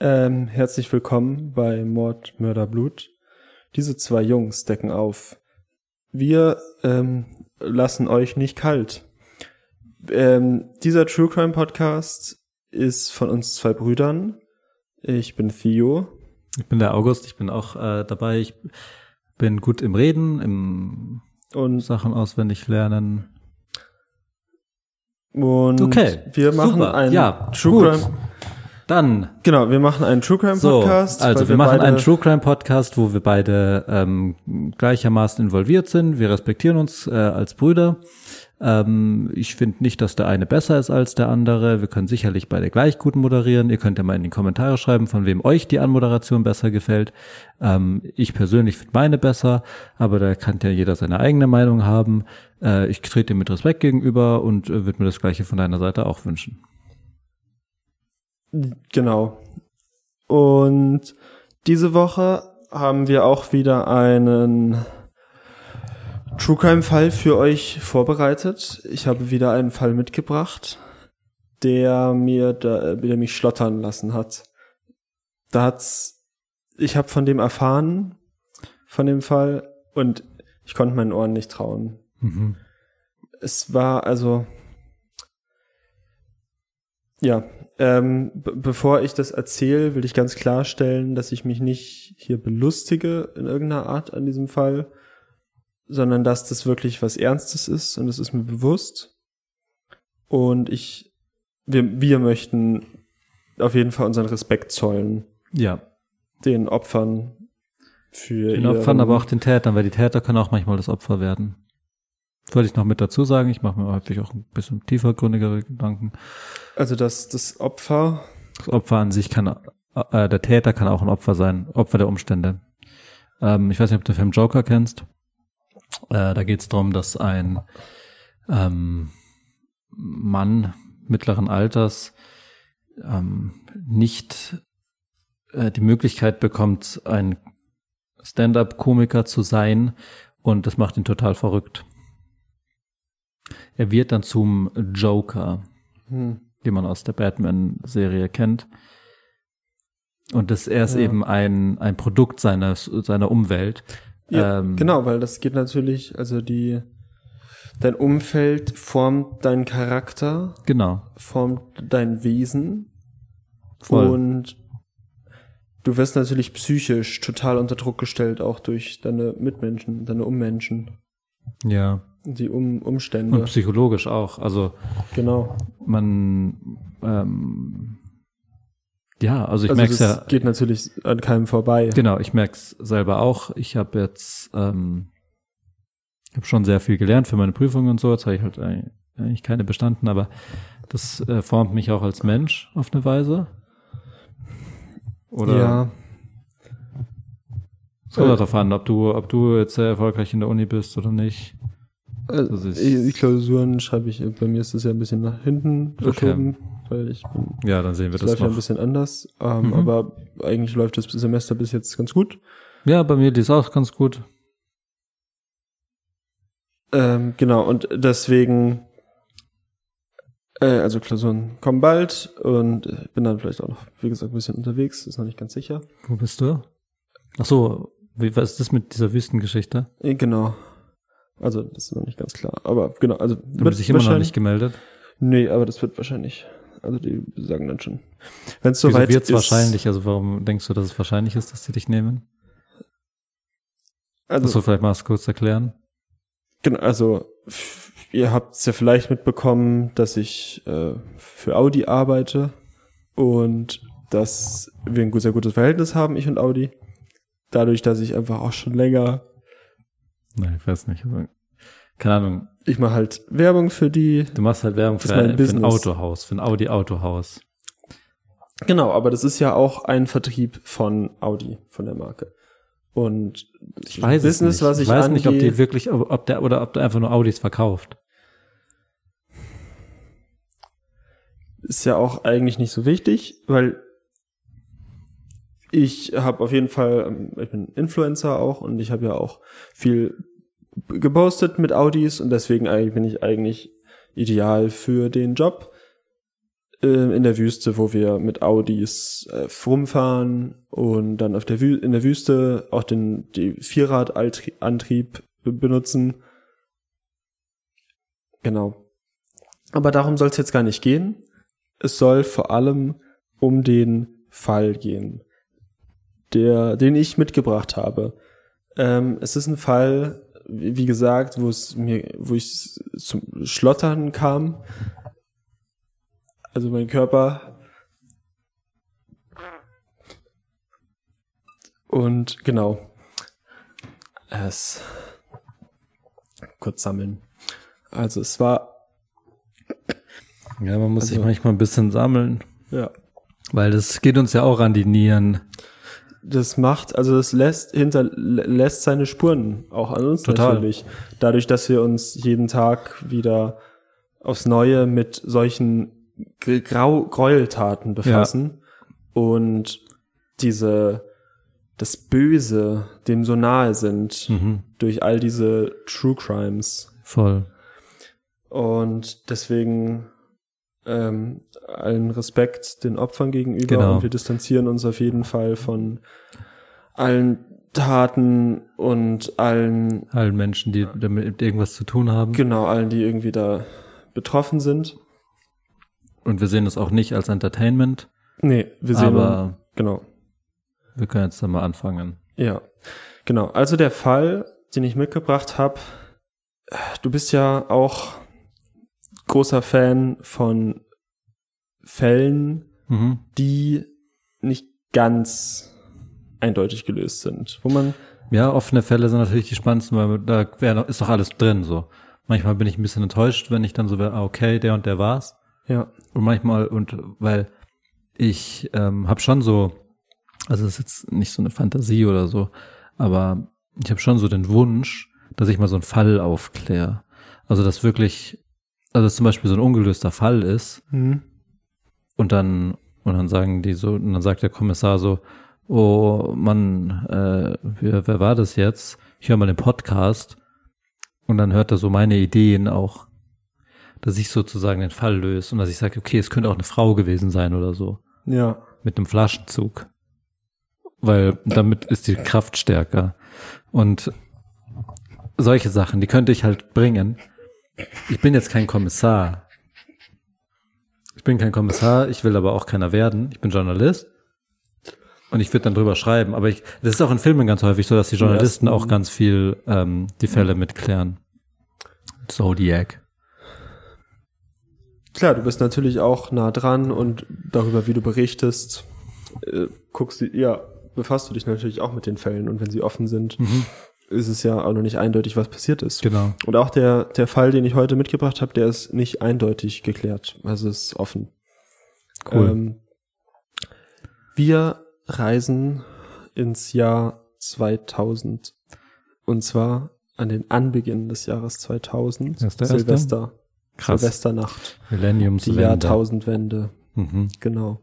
Ähm, herzlich willkommen bei Mord, Mörder, Blut. Diese zwei Jungs decken auf. Wir ähm, lassen euch nicht kalt. Ähm, dieser True Crime Podcast ist von uns zwei Brüdern. Ich bin Theo. Ich bin der August, ich bin auch äh, dabei. Ich bin gut im Reden, im Und, Sachen auswendig lernen. und Okay, wir machen super. einen Ja, True. Crime. Dann, Genau, wir machen einen True Crime so, Podcast. also weil wir machen einen True Crime Podcast, wo wir beide ähm, gleichermaßen involviert sind. Wir respektieren uns äh, als Brüder. Ähm, ich finde nicht, dass der eine besser ist als der andere. Wir können sicherlich beide gleich gut moderieren. Ihr könnt ja mal in die Kommentare schreiben, von wem euch die Anmoderation besser gefällt. Ähm, ich persönlich finde meine besser, aber da kann ja jeder seine eigene Meinung haben. Äh, ich trete dir mit Respekt gegenüber und äh, würde mir das Gleiche von deiner Seite auch wünschen. Genau. Und diese Woche haben wir auch wieder einen True Crime Fall für euch vorbereitet. Ich habe wieder einen Fall mitgebracht, der mir da, der mich schlottern lassen hat. Da hat's, ich habe von dem erfahren, von dem Fall, und ich konnte meinen Ohren nicht trauen. Mhm. Es war also ja, ähm, be- bevor ich das erzähle, will ich ganz klarstellen, dass ich mich nicht hier belustige in irgendeiner Art an diesem Fall, sondern dass das wirklich was Ernstes ist und das ist mir bewusst. Und ich, wir, wir möchten auf jeden Fall unseren Respekt zollen Ja, den Opfern für Den Opfern, aber auch den Tätern, weil die Täter können auch manchmal das Opfer werden. Das wollte ich noch mit dazu sagen. Ich mache mir häufig auch ein bisschen tiefergründigere Gedanken. also dass das Opfer Das Opfer an sich kann, äh, der Täter kann auch ein Opfer sein, Opfer der Umstände. Ähm, ich weiß nicht, ob du den Film Joker kennst. Äh, da geht es darum, dass ein ähm, Mann mittleren Alters ähm, nicht äh, die Möglichkeit bekommt, ein Stand-up-Komiker zu sein und das macht ihn total verrückt. Er wird dann zum Joker hm, die man aus der Batman-Serie kennt. Und das, er ist Ja. eben ein, ein Produkt seines, seiner Umwelt. Ja, Ähm, genau, weil das geht natürlich, also die, dein Umfeld formt deinen Charakter, Genau. formt dein Wesen Voll. und du wirst natürlich psychisch total unter Druck gestellt, auch durch deine Mitmenschen, deine Ummenschen, Ja. Die um Umstände. Und psychologisch auch. Also genau. man, ähm, ja, also ich also merke das ja, geht natürlich an keinem vorbei. genau, ich merke es selber auch. Ich habe jetzt, ähm, ich habe schon sehr viel gelernt für meine Prüfungen und so. Jetzt habe ich halt eigentlich keine bestanden, aber das äh, formt mich auch als Mensch auf eine Weise. Oder ja, Es kommt darauf an, ob du, ob du jetzt sehr erfolgreich in der Uni bist oder nicht. Also die Klausuren schreibe ich, bei mir ist das ja ein bisschen nach hinten verschoben, weil ich bin Ja, dann sehen wir Das das läuft ja ein bisschen anders, ähm, Mhm. aber eigentlich läuft das Semester bis jetzt ganz gut. Ja, bei mir die ist auch ganz gut. Ähm, genau, und deswegen, äh, also Klausuren kommen bald und ich bin dann vielleicht auch noch, wie gesagt, ein bisschen unterwegs, ist noch nicht ganz sicher. Wo bist du? Ach so, wie, was ist das mit dieser Wüstengeschichte? Äh, genau. Also, das ist noch nicht ganz klar. Aber genau, also Du bist dich immer noch nicht gemeldet. Nee, aber das wird wahrscheinlich. Also die sagen dann schon. Wenn es soweit ist. wahrscheinlich? Also warum denkst du, dass es wahrscheinlich ist, dass sie dich nehmen? Also, Musst du vielleicht mal kurz erklären? Genau, also ihr habt es ja vielleicht mitbekommen, dass ich äh, für Audi arbeite und dass wir ein sehr gutes Verhältnis haben, ich und Audi. Dadurch, dass ich einfach auch schon länger, Nein, ich weiß nicht. Also, Keine Ahnung. ich mache halt Werbung für die. Du machst halt Werbung für, ein, für ein. Autohaus, für ein Audi-Autohaus. Genau, aber das ist ja auch ein Vertrieb von Audi, von der Marke. Und Ich weiß es Business, nicht. was ich, ich weiß nicht, ob angehe- die wirklich, ob, ob der oder ob der einfach nur Audis verkauft. ist ja auch eigentlich nicht so wichtig, weil ich habe auf jeden Fall, ähm, ich bin Influencer auch und ich habe ja auch viel gepostet mit Audis und deswegen bin ich eigentlich ideal für den Job äh, in der Wüste, wo wir mit Audis äh, rumfahren und dann auf der Wü in der Wüste auch den die Vierradantrieb benutzen. Genau. Aber darum soll es jetzt gar nicht gehen. Es soll vor allem um den Fall gehen, der, den ich mitgebracht habe. Ähm, es ist ein Fall, wie gesagt, wo es mir, wo ich zum Schlottern kam. Also mein Körper. Und genau. Es kurz sammeln. Also es war Ja, man muss sich Also- manchmal ein bisschen sammeln, ja weil das geht uns ja auch an die Nieren. Das macht, also das lässt hinter lässt seine Spuren auch an uns Total. natürlich. Dadurch, dass wir uns jeden Tag wieder aufs Neue mit solchen Grau Gräueltaten befassen und diese das Böse dem so nahe sind Mhm. durch all diese True Crimes. Voll. Und deswegen ähm, allen Respekt den Opfern gegenüber Genau. und wir distanzieren uns auf jeden Fall von allen Taten und allen, Allen Menschen, die damit irgendwas zu tun haben. genau, allen, die irgendwie da betroffen sind. Und wir sehen das auch nicht als Entertainment, Nee, wir sehen, aber genau, wir können jetzt dann mal anfangen. ja, genau. Also der Fall, den ich mitgebracht habe, du bist ja auch großer Fan von Fällen, Mhm. die nicht ganz eindeutig gelöst sind. Wo man, Ja, offene Fälle sind natürlich die spannendsten, weil da wär, ist doch alles drin so. Manchmal bin ich ein bisschen enttäuscht, wenn ich dann so wäre, ah, okay, der und der war's. ja, Und manchmal, und weil ich ähm, habe schon so, also es ist jetzt nicht so eine Fantasie oder so, aber ich habe schon so den Wunsch, dass ich mal so einen Fall aufkläre. Also dass wirklich, also dass zum Beispiel so ein ungelöster Fall ist hm. und dann und dann sagen die so, und dann sagt der Kommissar so, oh Mann, äh, wer, wer war das jetzt? Ich höre mal den Podcast und dann hört er so meine Ideen auch, dass ich sozusagen den Fall löse und dass ich sage, okay, es könnte auch eine Frau gewesen sein oder so ja, mit einem Flaschenzug, weil damit ist die Kraft stärker und solche Sachen, die könnte ich halt bringen. Ich bin jetzt kein Kommissar. Ich bin kein Kommissar, ich will aber auch keiner werden. Ich bin Journalist. Und ich würde dann drüber schreiben. Aber ich, das ist auch in Filmen ganz häufig so, dass die Journalisten ersten- auch ganz viel ähm, die Fälle mitklären. Zodiac. klar, du bist natürlich auch nah dran und darüber, wie du berichtest, äh, guckst du, ja, befasst du dich natürlich auch mit den Fällen und wenn sie offen sind, ist es ja auch noch nicht eindeutig, was passiert ist. Genau. Und auch der, der Fall, den ich heute mitgebracht habe, der ist nicht eindeutig geklärt. Also es ist offen. Cool. Ähm, wir reisen ins Jahr 2000. Und zwar an den Anbeginn des Jahres 2000. Das der erste? Silvester. Krass. Silvesternacht. Die Millenniumswende. Jahrtausendwende. Mhm. Genau.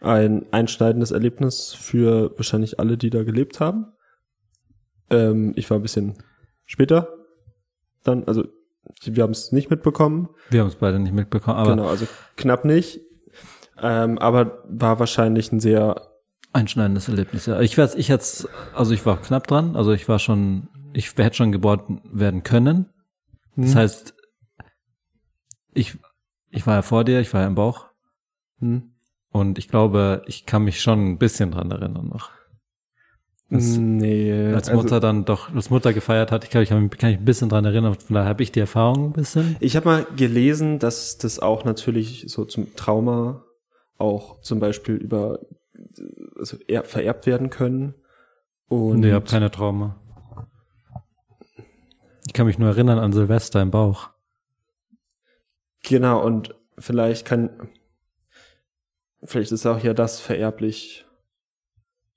Ein einschneidendes Erlebnis für wahrscheinlich alle, die da gelebt haben. Ähm, ich war ein bisschen später dann, also wir haben es nicht mitbekommen. Wir haben es beide nicht mitbekommen, aber genau, also knapp nicht. Ähm, aber war wahrscheinlich ein sehr, einschneidendes Erlebnis. Ja, ich werde, ich jetzt, also ich war knapp dran, also ich war schon, ich hätte schon geboren werden können. Das Hm. heißt, ich, ich war ja vor dir, ich war ja im Bauch hm, und ich glaube, ich kann mich schon ein bisschen dran erinnern noch. Das, nee, als also Mutter dann doch, als Mutter gefeiert hat, ich glaube, ich kann mich, kann mich ein bisschen dran erinnern, von daher habe ich die Erfahrung ein bisschen. ich habe mal gelesen, dass das auch natürlich so zum Trauma auch zum Beispiel über also er, vererbt werden können. Und nee, ich habe keine Trauma. Ich kann mich nur erinnern an Silvester im Bauch. Genau, und vielleicht kann, vielleicht ist auch ja das vererblich,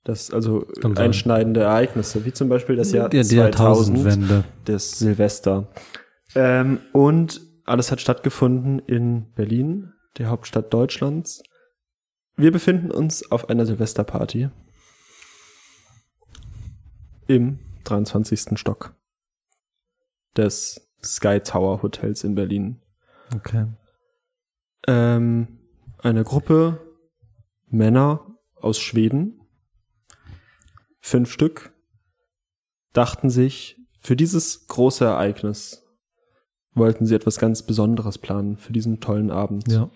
das, also sein. einschneidende Ereignisse, wie zum Beispiel das Jahr die 2000, Jahrtausendwende. das Silvester. Ähm, und alles hat stattgefunden in Berlin, der Hauptstadt Deutschlands. Wir befinden uns auf einer Silvesterparty im 23. Stock. des Sky Tower Hotels in Berlin. Okay. Ähm, eine Gruppe Männer aus Schweden, fünf Stück, dachten sich, für dieses große Ereignis wollten sie etwas ganz Besonderes planen für diesen tollen Abend. Ja.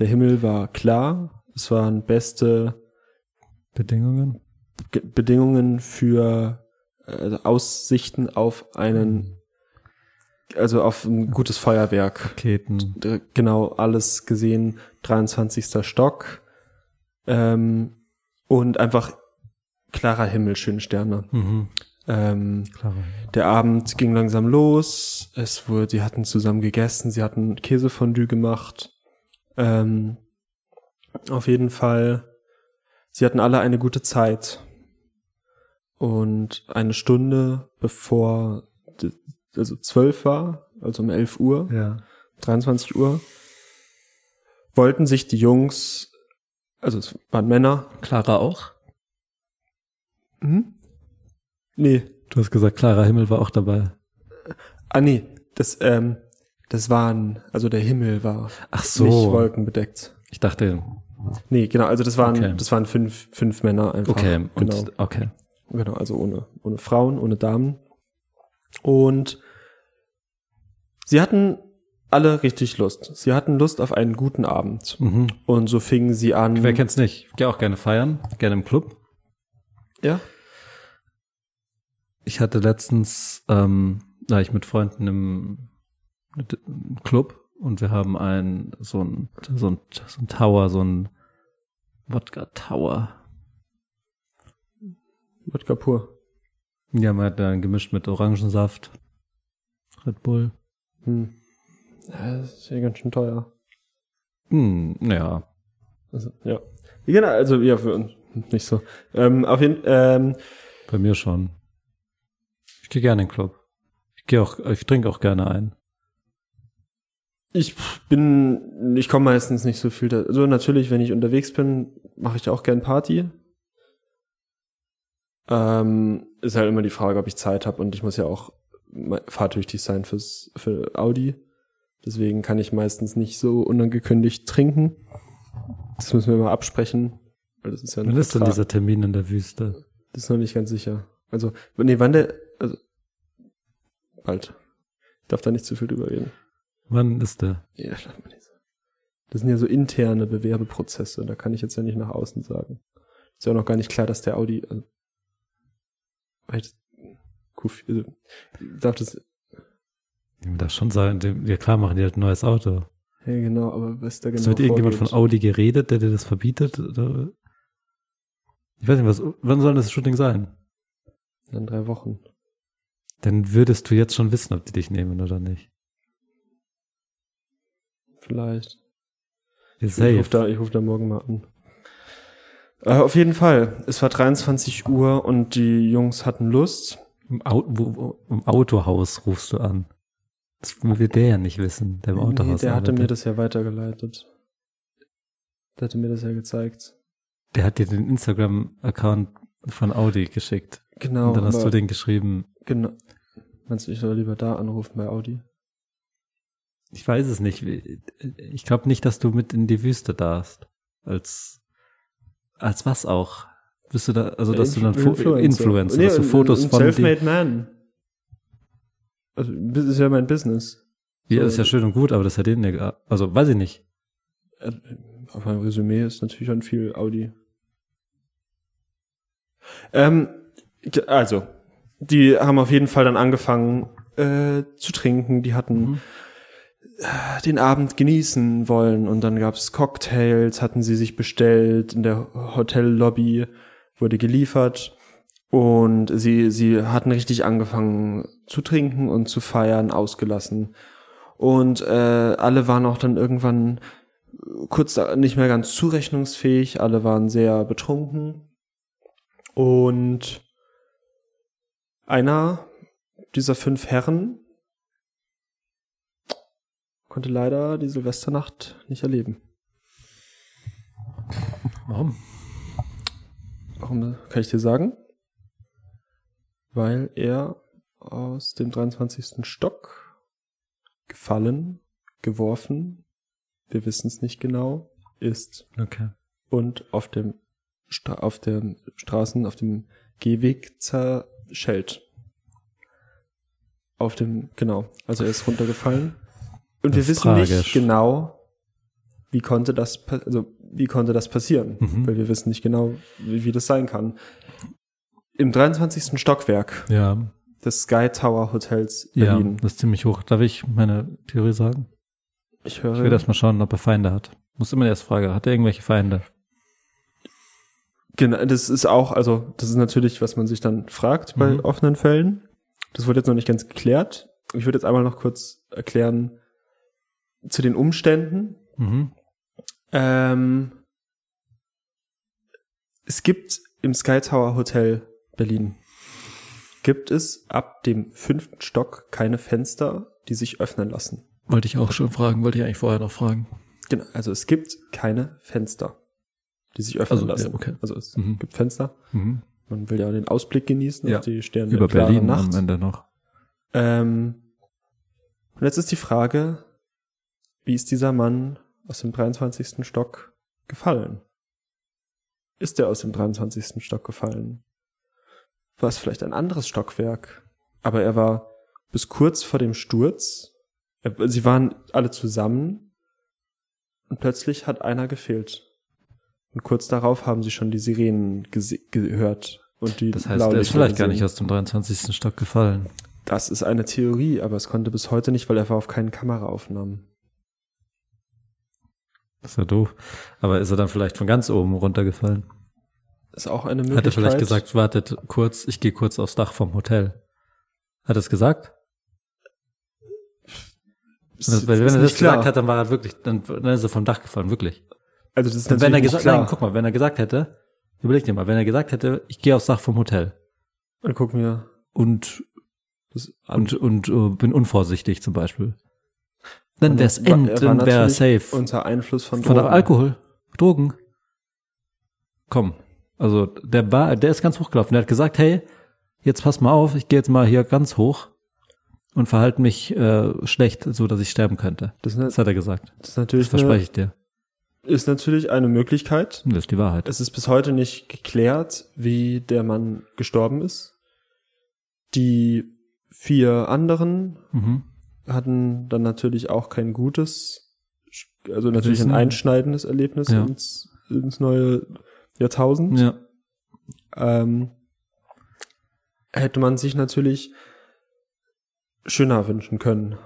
Der Himmel war klar, es waren beste Bedingungen? Ge Bedingungen für äh, Aussichten auf einen, also auf ein gutes Feuerwerk. Raketen. D- Genau, alles gesehen, 23. Stock ähm, und einfach klarer Himmel, schöne Sterne. Mhm. Ähm, Klar. der Abend ging langsam los. Es wurde, sie hatten zusammen gegessen, sie hatten Käsefondue gemacht. Ähm, auf jeden Fall, sie hatten alle eine gute Zeit. Und eine Stunde bevor, also zwölf war, also um 11 Uhr, Ja. 23 Uhr, wollten sich die Jungs, also es waren Männer, Clara auch? Hm? nee, Du hast gesagt, klarer Himmel war auch dabei. ah nee, das, ähm, das waren, also der Himmel war Ach nicht so. wolkenbedeckt. Ich dachte, Nee, genau, also das waren, Okay. das waren fünf, fünf Männer einfach. okay, und, genau, okay. genau, also ohne, ohne Frauen, ohne Damen. Und sie hatten alle richtig Lust. Sie hatten Lust auf einen guten Abend. Mhm. Und so fingen sie an. Wer kennt's nicht? Ich gehe auch gerne feiern, gerne im Club. Ja? Ich hatte letztens, ähm, war ich mit Freunden im, im Club und wir haben ein, so ein, so ein, so ein Tower, so ein Wodka Tower. Wodka pur. Ja, man hat dann gemischt mit Orangensaft, Red Bull. Hm. Ja, das ist ja ganz schön teuer. Hm, ja. Also, ja. Genau, also ja, für uns nicht so. Ähm, auf jeden ähm, Bei mir schon. Ich gehe gerne in den Club. Ich gehe auch, ich trinke auch gerne ein. Ich bin, ich komme meistens nicht so viel da. Also natürlich, wenn ich unterwegs bin, mache ich auch gern Party. Ähm, ist halt immer die Frage, ob ich Zeit habe und ich muss ja auch fahrtüchtig sein fürs für Audi. Deswegen kann ich meistens nicht so unangekündigt trinken. Das müssen wir mal absprechen. Weil das ist ja ein Wann ist denn dieser Termin in der Wüste? Das ist noch nicht ganz sicher. Also, nee, wann der, also, bald. Ich darf da nicht zu viel drüber reden. Wann ist der? Ja, darf man nicht. Das sind ja so interne Bewerbeprozesse, da kann ich jetzt ja nicht nach außen sagen. Ist ja auch noch gar nicht klar, dass der Audi, also, Q4, also, darf das, Ich will das schon sagen, ja klar machen die halt ein neues Auto. ja genau, aber was da genau Es wird irgendjemand vorgeht. von Audi geredet, der dir das verbietet? Oder? Ich weiß nicht, was, wann soll das Shooting sein? In drei Wochen. Dann würdest du jetzt schon wissen, ob die dich nehmen oder nicht. Vielleicht. Ich rufe da, ich ruf da morgen mal an. Äh, auf jeden Fall. Es war 23 Uhr und die Jungs hatten Lust. Im, Au wo, wo, Im Autohaus rufst du an. Das wird der ja nicht wissen, der im Autohaus Nee, der hatte mir arbeitet. das ja weitergeleitet. Der hatte mir das ja gezeigt. Der hat dir den Instagram-Account von Audi geschickt. Genau. Und dann hast du den geschrieben. Genau. Meinst du, ich soll lieber da anrufen bei Audi? Ich weiß es nicht. Ich glaube nicht, dass du mit in die Wüste darfst. Als, als was auch? Bist du da, also dass du dann Fo Influencer, nee, dass du ein- Fotos ein von. Selfmade Man. Also, das ist ja mein Business. Ja, so- ist ja schön und gut, aber das hat ge- also weiß ich nicht. Auf meinem Resümee ist natürlich schon viel Audi. Ähm, also, die haben auf jeden Fall dann angefangen äh, zu trinken. Die hatten Mhm. äh, den Abend genießen wollen und dann gab's Cocktails, hatten sie sich bestellt in der Hotellobby, wurde geliefert und sie sie hatten richtig angefangen zu trinken und zu feiern, ausgelassen. Und äh, alle waren auch dann irgendwann kurz nicht mehr ganz zurechnungsfähig, alle waren sehr betrunken. Und einer dieser fünf Herren konnte leider die Silvesternacht nicht erleben. Warum? Warum kann ich dir sagen? Weil er aus dem 23. Stock gefallen, geworfen, wir wissen es nicht genau, ist Okay. und auf dem Stra auf den Straßen, auf dem Gehweg zerschellt. Auf dem, genau, also er ist runtergefallen. Und wir Das ist wissen nicht tragisch. genau, wie konnte das, also wie konnte das passieren, Mhm. weil wir wissen nicht genau, wie, wie das sein kann. Im 23. Stockwerk Ja, des Sky Tower Hotels ja, Berlin. das ist ziemlich hoch. Darf ich meine Theorie sagen? Ich Ich will höre, erst mal schauen, ob er Feinde hat. Muss immer die erste Frage. Hat er irgendwelche Feinde? genau, das ist auch, also das ist natürlich, was man sich dann fragt bei Mhm. offenen Fällen. Das wurde jetzt noch nicht ganz geklärt. Ich würde jetzt einmal noch kurz erklären zu den Umständen. Mhm. Ähm, es gibt im Sky Tower Hotel Berlin gibt es ab dem fünften Stock keine Fenster, die sich öffnen lassen. Wollte ich auch schon fragen, wollte ich eigentlich vorher noch fragen. Genau, also es gibt keine Fenster, die sich öffnen Also, ja, lassen. okay. Also es Mhm. gibt Fenster. Mhm. Man will ja den Ausblick genießen Ja, auf die Sterne Über Berlin Nacht. am Ende noch. Ähm, und jetzt ist die Frage, wie ist dieser Mann aus dem 23. Stock gefallen? Ist er aus dem 23. Stock gefallen? War es vielleicht ein anderes Stockwerk? Aber er war bis kurz vor dem Sturz. Sie waren alle zusammen und plötzlich hat einer gefehlt. Und kurz darauf haben sie schon die Sirenen gehört. Und die Das heißt, er ist vielleicht gar nicht aus dem 23. Stock gefallen. Das ist eine Theorie, aber es konnte bis heute nicht, weil er war auf keinen Kameraaufnahmen. Das ist ja doof. Aber ist er dann vielleicht von ganz oben runtergefallen? Ist auch eine Möglichkeit. Hat er vielleicht gesagt, wartet kurz, ich gehe kurz aufs Dach vom Hotel. Hat er es gesagt? Ist, Weil wenn er das gesagt hat, dann war er wirklich, dann, dann ist er vom Dach gefallen, wirklich. also das ist Und wenn er gesagt, nein, guck mal, wenn er gesagt hätte, überleg dir mal, wenn er gesagt hätte, ich gehe aufs Dach vom Hotel Dann gucken wir und das und und äh, bin unvorsichtig zum Beispiel, dann wär's end, dann wäre natürlich safe. unter Einfluss von, Von Drogen. Alkohol, Drogen. Komm, also der war, der ist ganz hochgelaufen. Der hat gesagt, hey, jetzt pass mal auf, ich gehe jetzt mal hier ganz hoch und verhalte mich äh, schlecht, so dass ich sterben könnte. Das, Das hat er gesagt. das ist Das natürlich verspreche eine, ich dir. ist natürlich eine Möglichkeit. Das ist die Wahrheit. Es ist bis heute nicht geklärt, wie der Mann gestorben ist. Die vier anderen Mhm. hatten dann natürlich auch kein gutes, also natürlich ein einschneidendes Erlebnis Ja. ins, ins neue Jahrtausend. Ja. ähm, hätte man sich natürlich schöner wünschen können.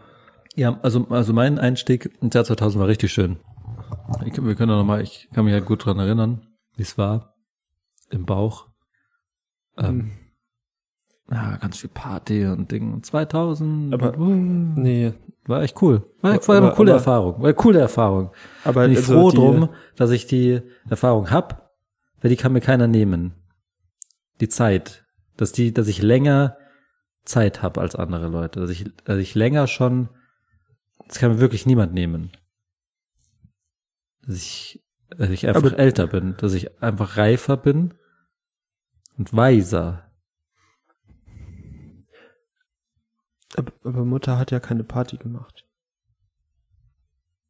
Ja, also, also mein Einstieg ins Jahr 2000 war richtig schön. Ich, wir können noch mal, ich kann mich halt gut dran erinnern, wie es war. Im Bauch. Hm. Ähm, ja, ganz viel Party und Ding. Und 2000. Aber- uh, Nee, war echt cool. War, Aber- war eine aber- coole aber- Erfahrung. War eine coole Erfahrung. aber Bin ich also froh die- drum, dass ich die Erfahrung hab, weil die kann mir keiner nehmen. Die Zeit. Dass die, dass ich länger Zeit hab als andere Leute. Dass ich, dass ich länger schon, das kann mir wirklich niemand nehmen. Dass ich, dass ich einfach Aber- älter bin, dass ich einfach reifer bin und weiser. Aber, Mutter hat ja keine Party gemacht.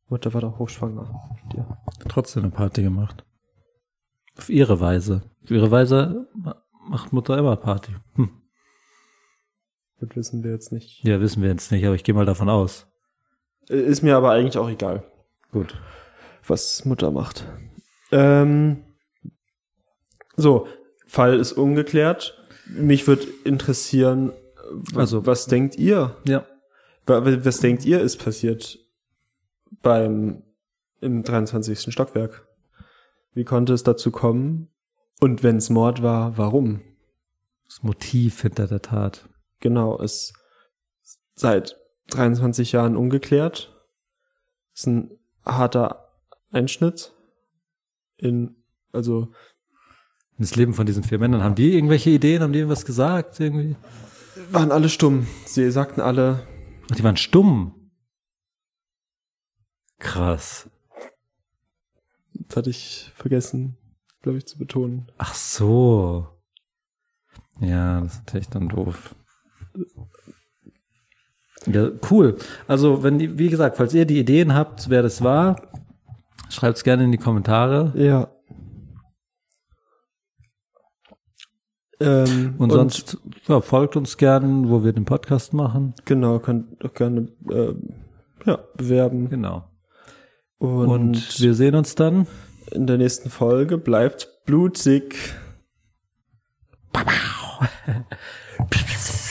Mutter war doch hochschwanger. dir. Trotzdem eine Party gemacht. Auf ihre Weise. Auf ihre Weise macht Mutter immer Party. Hm. Das wissen wir jetzt nicht. Ja, wissen wir jetzt nicht, aber ich gehe mal davon aus. Äh, Ist mir aber eigentlich auch egal, Gut. was Mutter macht. Ähm, so, Fall ist ungeklärt. Mich würde interessieren, Also- was denkt ihr? Ja. Wa- wa- Was denkt ihr ist passiert beim im 23. Stockwerk? Wie konnte es dazu kommen? Und wenn es Mord war, warum? Das Motiv hinter der Tat. Genau, ist seit 23 Jahren ungeklärt. Ist ein harter Einschnitt in, also, Das Leben von diesen vier Männern. Haben die irgendwelche Ideen? Haben die irgendwas gesagt? Irgendwie? waren alle stumm. Sie sagten alle, Ach, die waren stumm. Krass. das hatte ich vergessen, glaube ich, zu betonen. Ach so. Ja, das ist natürlich dann doof. Ja, cool. Also, wenn die, wie gesagt, falls ihr die Ideen habt, wer das war, schreibt es gerne in die Kommentare. Ja. Ähm, Und, sonst ja, folgt uns gern, wo wir den Podcast machen. Genau, könnt auch gerne äh, ja, bewerben. Genau. Und, Und wir sehen uns dann. in der nächsten Folge bleibt blutig.